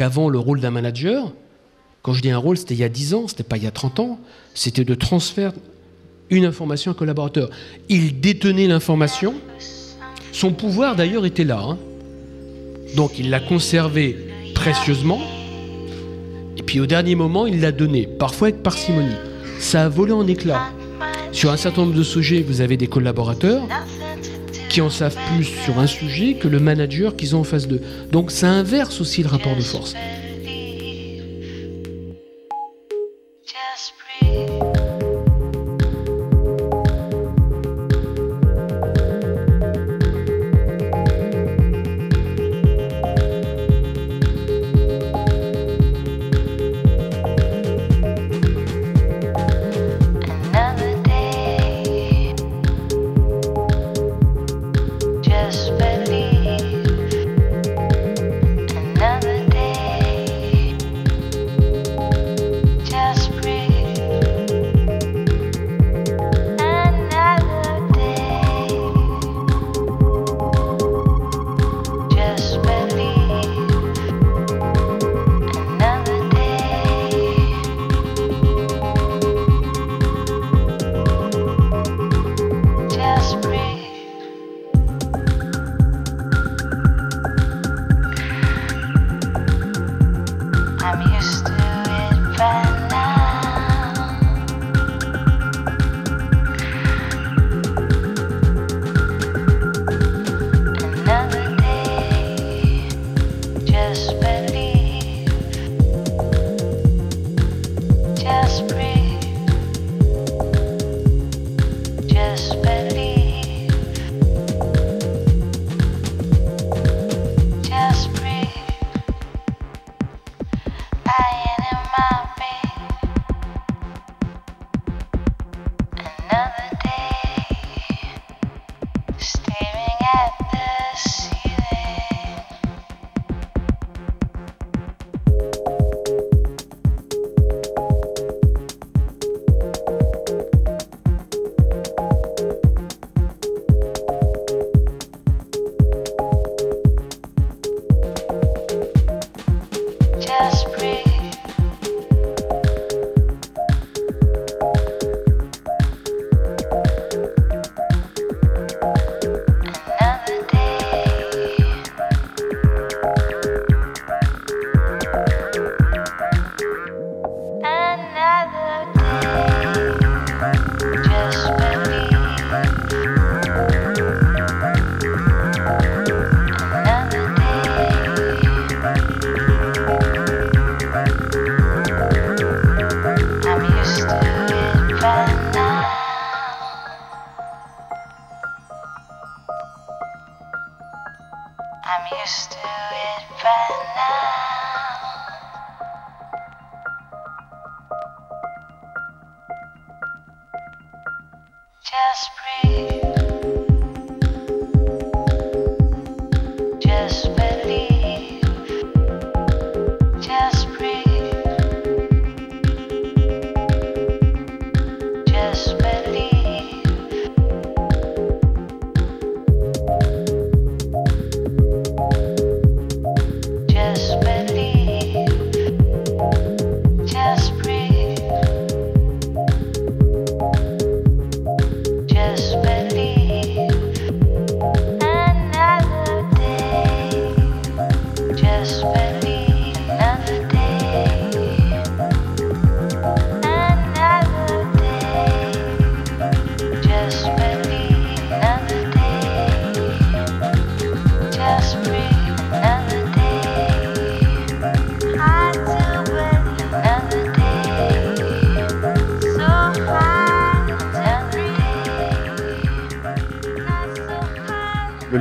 Avant, le rôle d'un manager, quand je dis un rôle, c'était il y a 10 ans, c'était pas il y a 30 ans, c'était de transférer une information à un collaborateur. Il détenait l'information, son pouvoir d'ailleurs était là. Hein. Donc il l'a conservé précieusement, et puis au dernier moment, il l'a donné, parfois avec parcimonie. Ça a volé en éclats. Sur un certain nombre de sujets, vous avez des collaborateurs qui en savent plus sur un sujet que le manager qu'ils ont en face d'eux. Donc ça inverse aussi le rapport de force.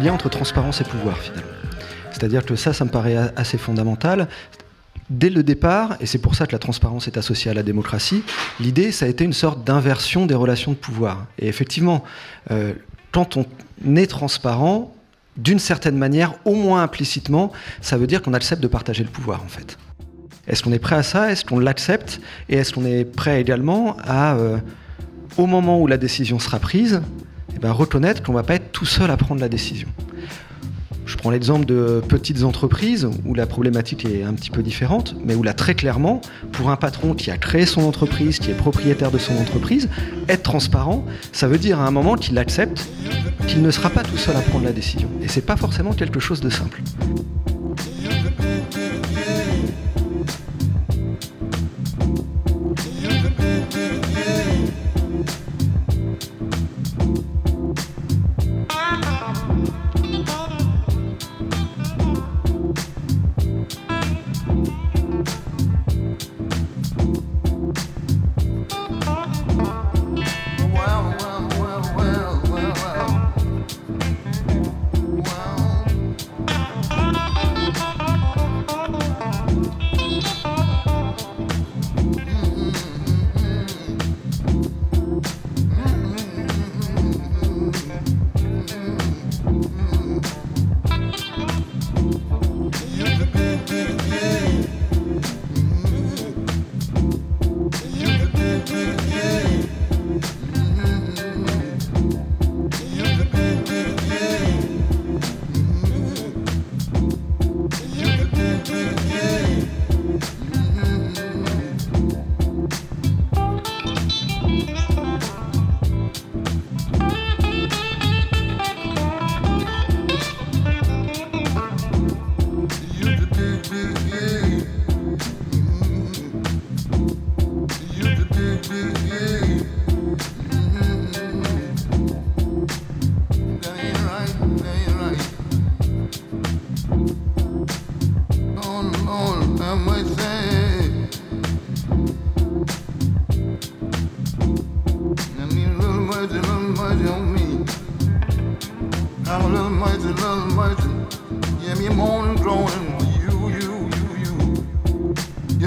Entre transparence et pouvoir finalement. C'est-à-dire que ça, ça me paraît assez fondamental. Dès le départ, et c'est pour ça que la transparence est associée à la démocratie, l'idée, ça a été une sorte d'inversion des relations de pouvoir. Et effectivement, euh, quand on est transparent, d'une certaine manière, au moins implicitement, ça veut dire qu'on accepte de partager le pouvoir, en fait. Est-ce qu'on est prêt à ça? Est-ce qu'on l'accepte? Et est-ce qu'on est prêt également à, euh, au moment où la décision sera prise, eh ben, reconnaître qu'on ne va pas être tout seul à prendre la décision Je prends l'exemple de petites entreprises où la problématique est un petit peu différente, mais où là très clairement, pour un patron qui a créé son entreprise, qui est propriétaire de son entreprise, être transparent, ça veut dire à un moment qu'il accepte qu'il ne sera pas tout seul à prendre la décision. Et c'est pas forcément quelque chose de simple.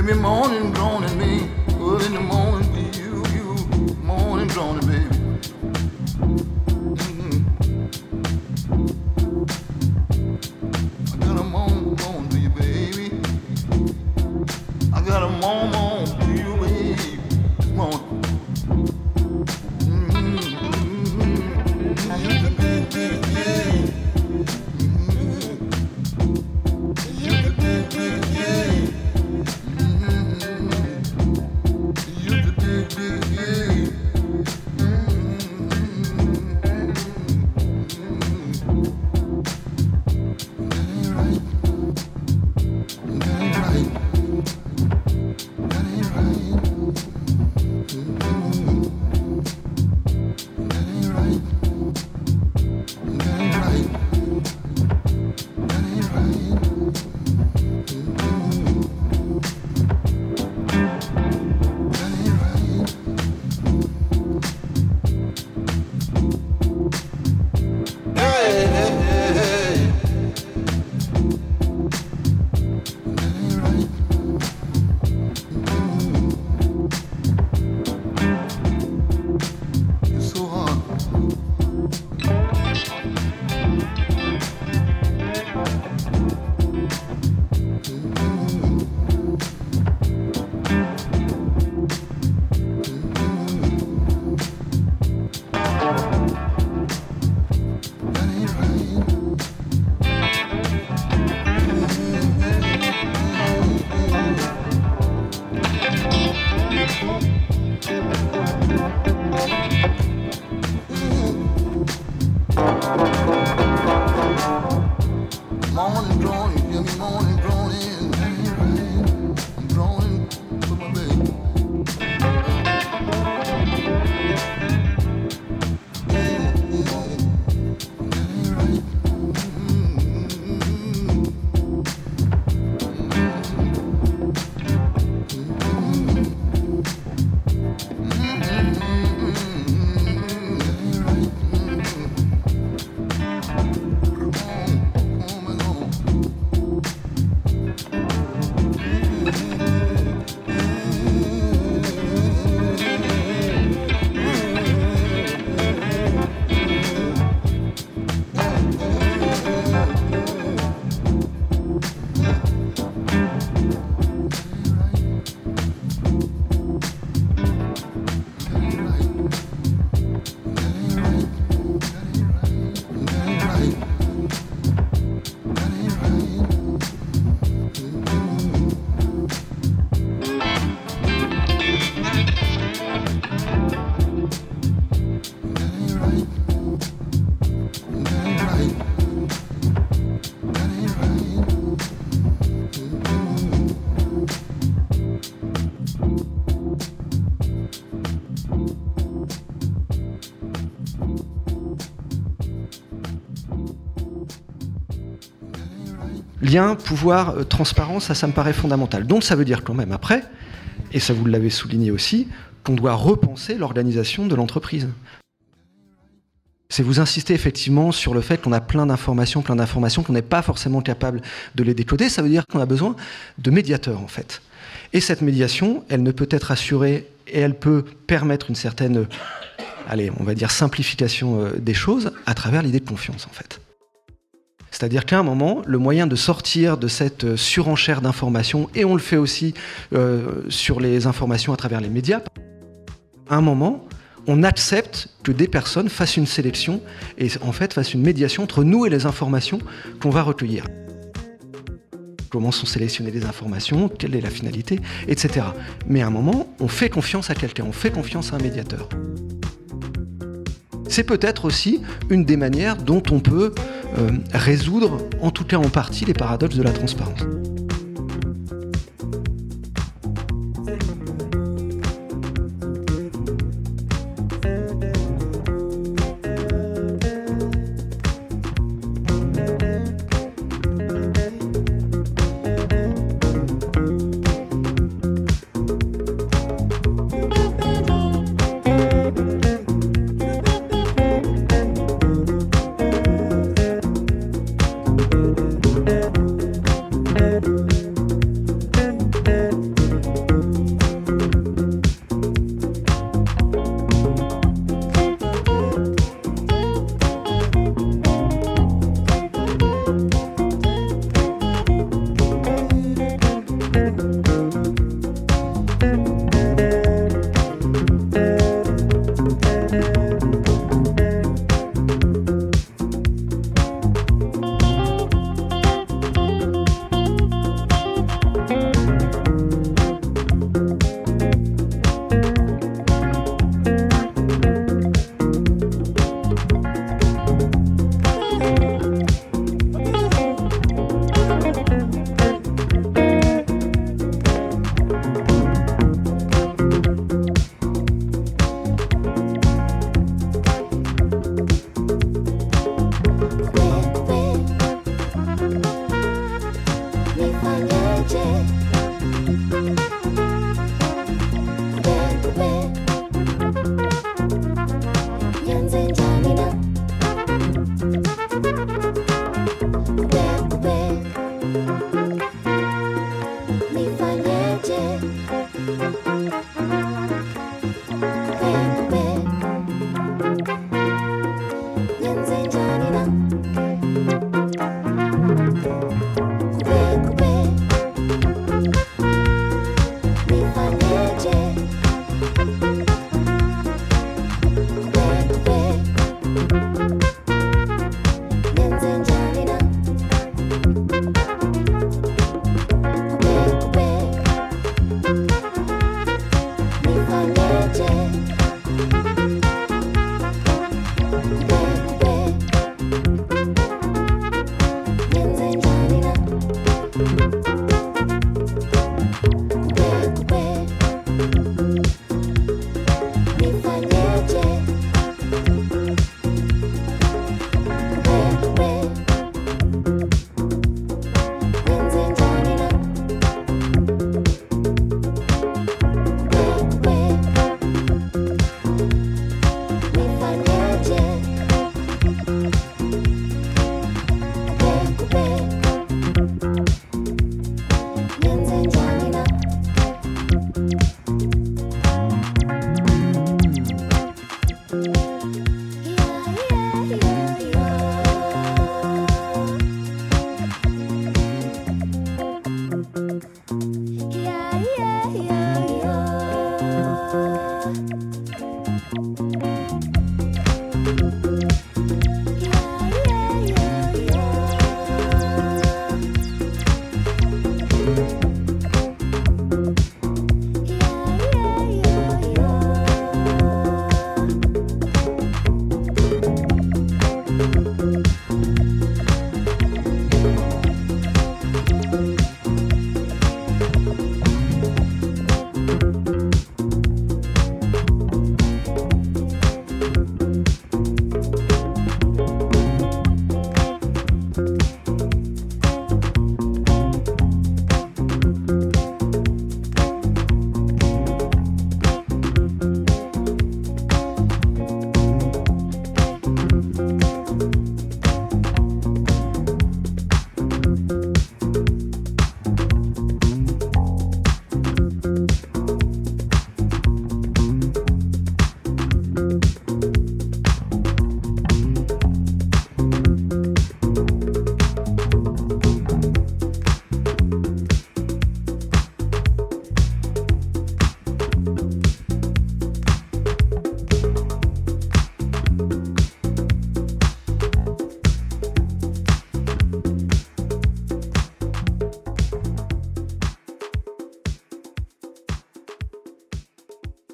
Give me morning groaning me. Well, in the morning. Lien, pouvoir, euh, transparence, ça, ça me paraît fondamental. Donc ça veut dire quand même après, et ça vous l'avez souligné aussi, qu'on doit repenser l'organisation de l'entreprise. C'est vous insister effectivement sur le fait qu'on a plein d'informations, plein d'informations, qu'on n'est pas forcément capable de les décoder. Ça veut dire qu'on a besoin de médiateurs en fait. Et cette médiation, elle ne peut être assurée et elle peut permettre une certaine, allez, on va dire simplification euh, des choses à travers l'idée de confiance en fait. C'est-à-dire qu'à un moment, le moyen de sortir de cette euh, surenchère d'informations, et on le fait aussi euh, sur les informations à travers les médias, à un moment, on accepte que des personnes fassent une sélection et en fait fassent une médiation entre nous et les informations qu'on va recueillir. Comment sont sélectionnées les informations, quelle est la finalité, etc. Mais à un moment, on fait confiance à quelqu'un, on fait confiance à un médiateur. C'est peut-être aussi une des manières dont on peut euh, résoudre, en tout cas en partie, les paradoxes de la transparence.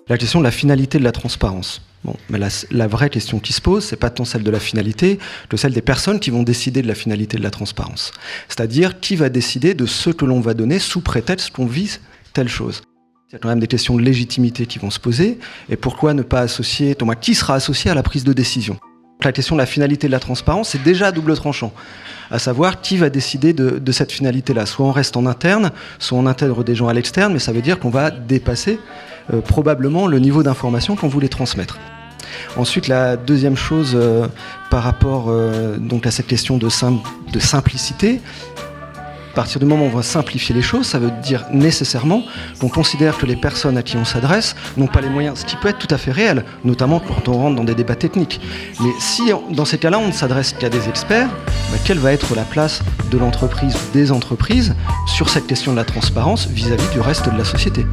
La question de la finalité de la transparence. Bon, mais la, vraie question qui se pose, c'est pas tant celle de la finalité que celle des personnes qui vont décider de la finalité de la transparence. C'est-à-dire qui va décider de ce que l'on va donner sous prétexte qu'on vise telle chose. Il y a quand même des questions de légitimité qui vont se poser. Et pourquoi ne pas associer, qui sera associé à la prise de décision? La question de la finalité de la transparence, c'est déjà à double tranchant. À savoir qui va décider de, cette finalité-là? Soit on reste en interne, soit on intègre des gens à l'externe, mais ça veut dire qu'on va dépasser euh, probablement le niveau d'information qu'on voulait transmettre. Ensuite, la deuxième chose euh, par rapport euh, donc à cette question de, simplicité, à partir du moment où on va simplifier les choses, ça veut dire nécessairement qu'on considère que les personnes à qui on s'adresse n'ont pas les moyens, ce qui peut être tout à fait réel, notamment quand on rentre dans des débats techniques. Mais si dans ces cas-là on ne s'adresse qu'à des experts, bah, quelle va être la place de l'entreprise ou des entreprises sur cette question de la transparence vis à -vis du reste de la société?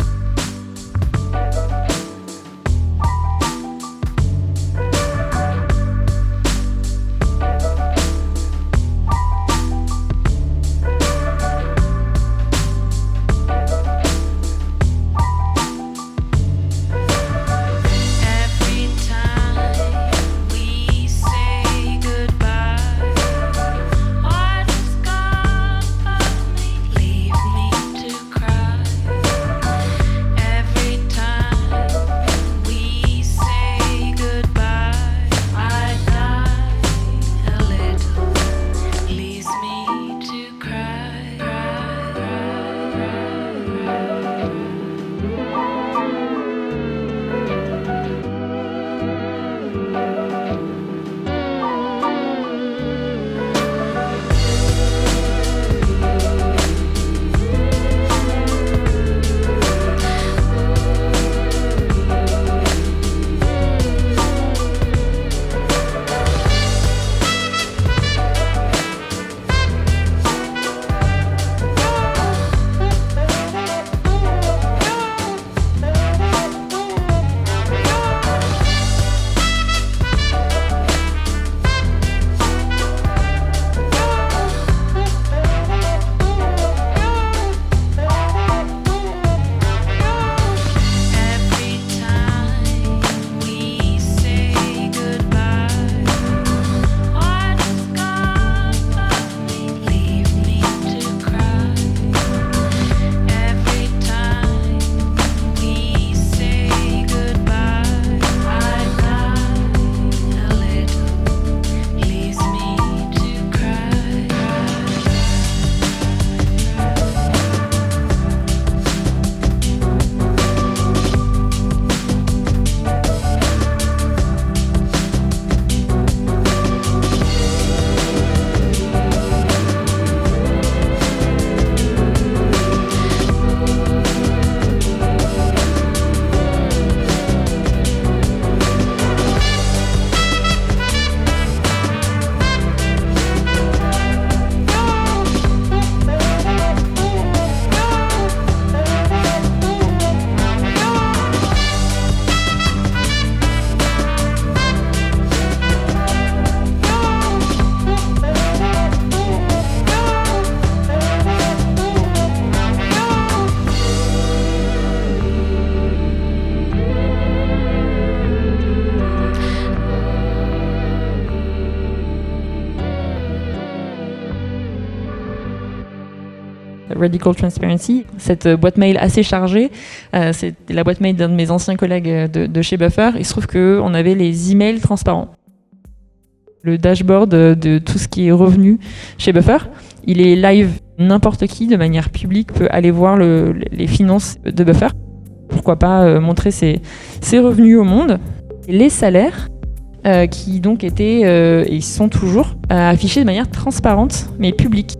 Radical Transparency, cette boîte mail assez chargée. Euh, c'est la boîte mail d'un de mes anciens collègues de, chez Buffer. Il se trouve qu'on avait les emails transparents. Le dashboard de tout ce qui est revenu chez Buffer, il est live. N'importe qui, de manière publique, peut aller voir les finances de Buffer. Pourquoi pas euh, montrer ses, revenus au monde. Les salaires, euh, qui donc étaient, et sont toujours, affichés de manière transparente, mais publique.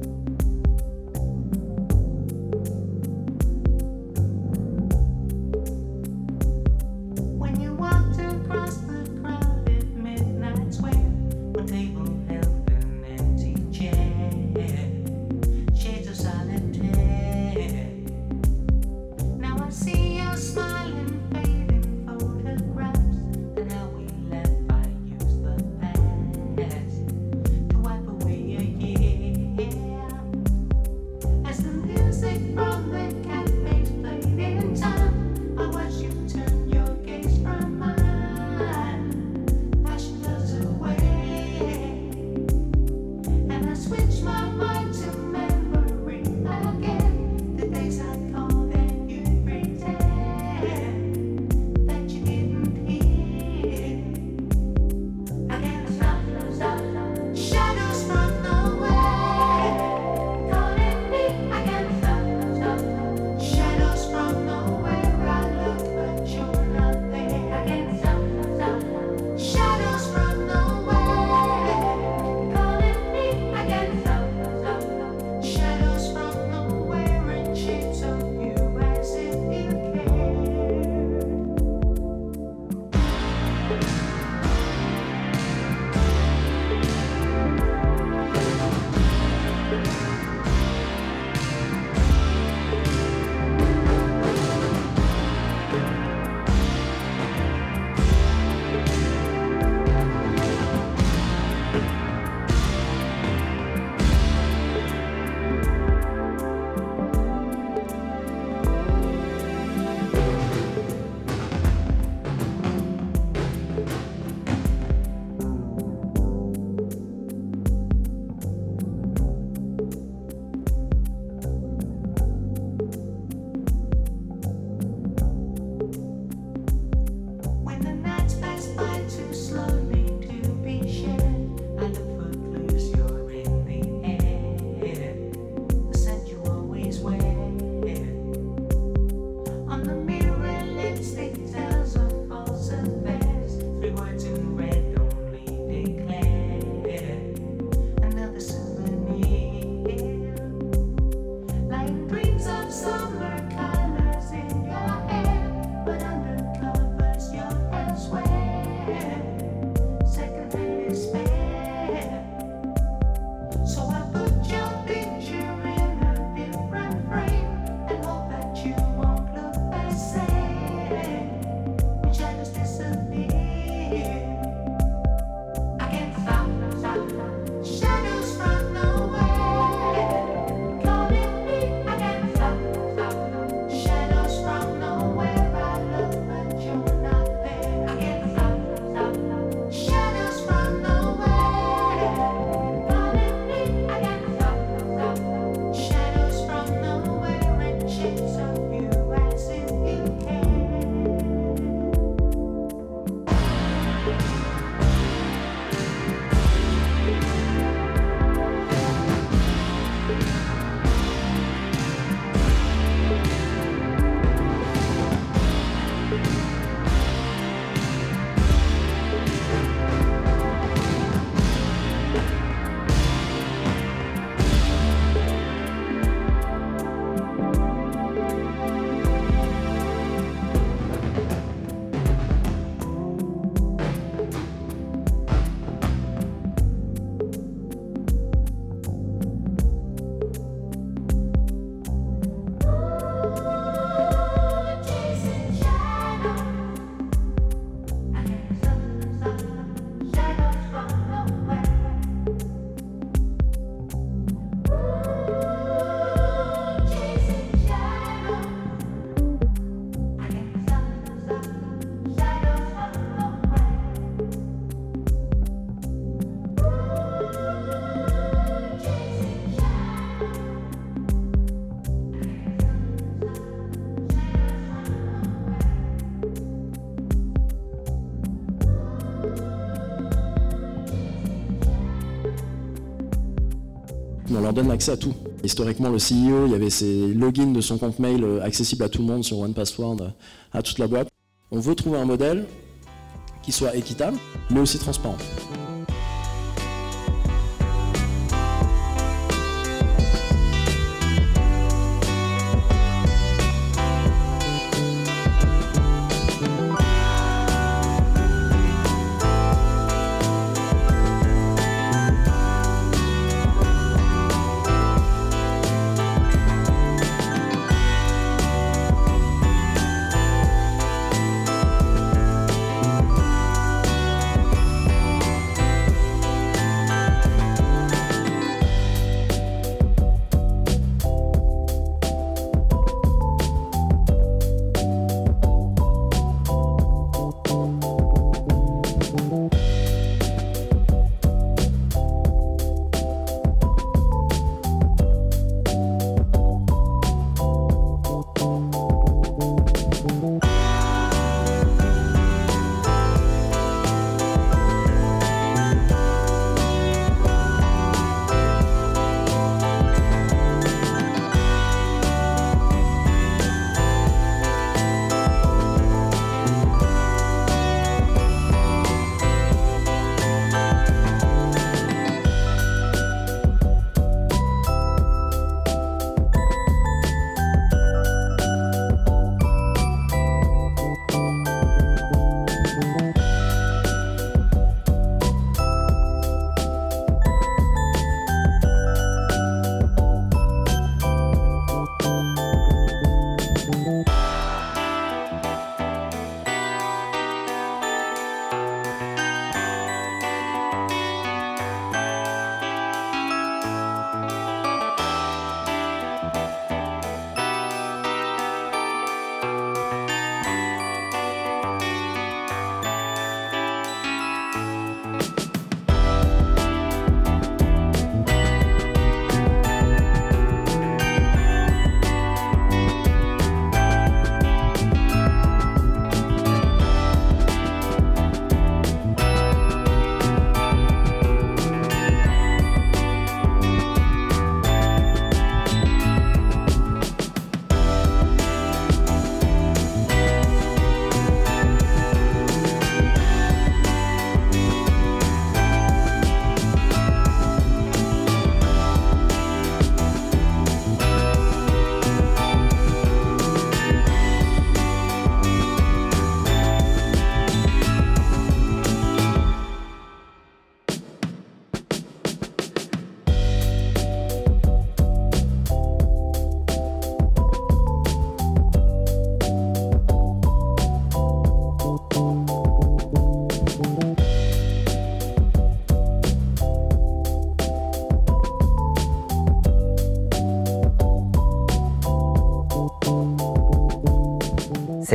L'accès à tout. Historiquement, le CEO, il y avait ses logins de son compte mail accessibles à tout le monde sur OnePassword, à toute la boîte. On veut trouver un modèle qui soit équitable, mais aussi transparent.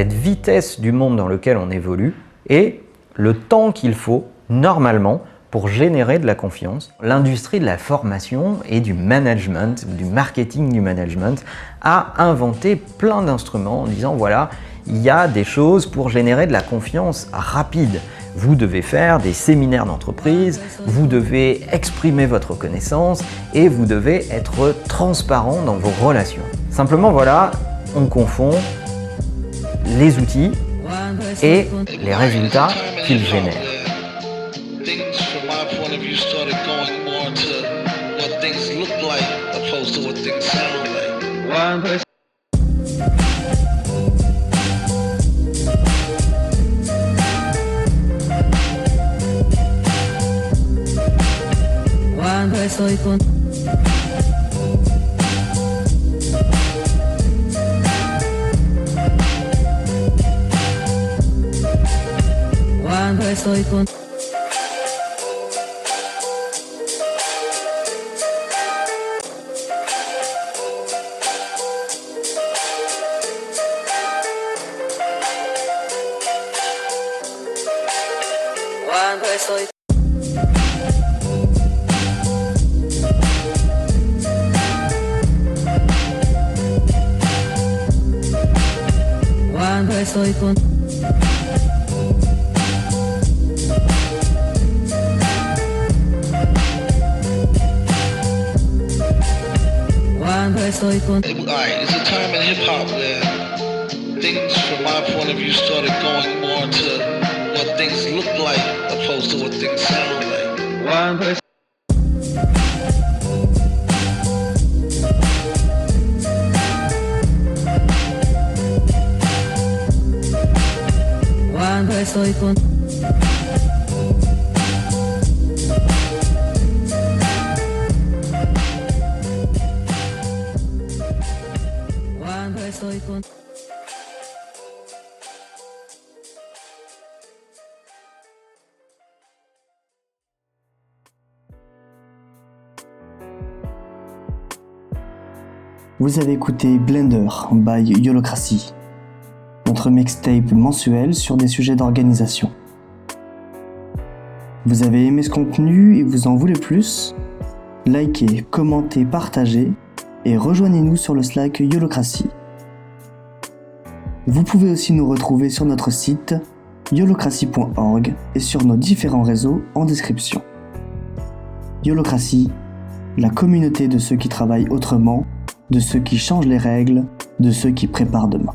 Cette vitesse du monde dans lequel on évolue et le temps qu'il faut normalement pour générer de la confiance. L'industrie de la formation et du management, du marketing du management, a inventé plein d'instruments en disant voilà, il y a des choses pour générer de la confiance rapide. Vous devez faire des séminaires d'entreprise, vous devez exprimer votre connaissance et vous devez être transparent dans vos relations. Simplement voilà, on confond les outils et les résultats qu'ils génèrent. Cuando estoy con... soy Cuando estoy con estoy con. Alright, it's a time in hip hop where things, from my point of view, started going more to what things look like opposed to what things sound like. Cuando estoy con Cuando Vous avez écouté Blender by Yolocracy, notre mixtape mensuel sur des sujets d'organisation. Vous avez aimé ce contenu et vous en voulez plus? Likez, commentez, partagez et rejoignez-nous sur le Slack Yolocracy. Vous pouvez aussi nous retrouver sur notre site yolocracy.org et sur nos différents réseaux en description. Yolocracy, la communauté de ceux qui travaillent autrement de ceux qui changent les règles, de ceux qui préparent demain.